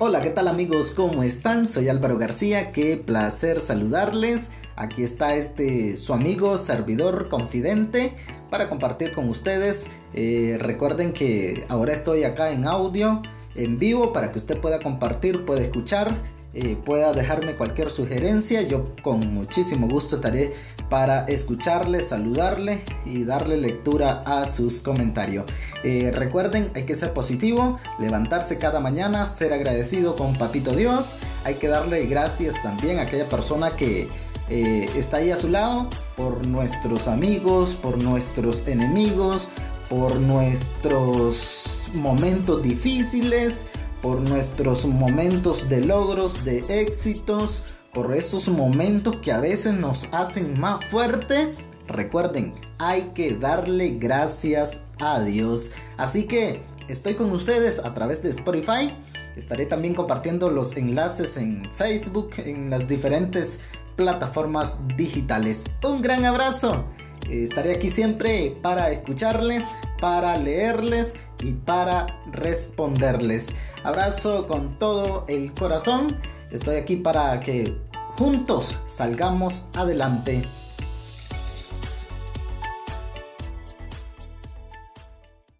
Hola, ¿qué tal amigos? ¿Cómo están? Soy Álvaro García, qué placer saludarles. Aquí está este su amigo, servidor, confidente, para compartir con ustedes. Eh, recuerden que ahora estoy acá en audio, en vivo, para que usted pueda compartir, pueda escuchar eh, pueda dejarme cualquier sugerencia. Yo con muchísimo gusto estaré para escucharle, saludarle y darle lectura a sus comentarios. Eh, recuerden, hay que ser positivo, levantarse cada mañana, ser agradecido con Papito Dios. Hay que darle gracias también a aquella persona que eh, está ahí a su lado, por nuestros amigos, por nuestros enemigos, por nuestros momentos difíciles, por nuestros momentos de logros, de éxitos, por esos momentos que a veces nos hacen más fuerte. Recuerden, hay que darle gracias a Dios. Así que estoy con ustedes a través de Spotify. Estaré también compartiendo los enlaces en Facebook, en las diferentes plataformas digitales. Un gran abrazo. Estaré aquí siempre para escucharles, para leerles y para responderles. Abrazo con todo el corazón. Estoy aquí para que juntos salgamos adelante.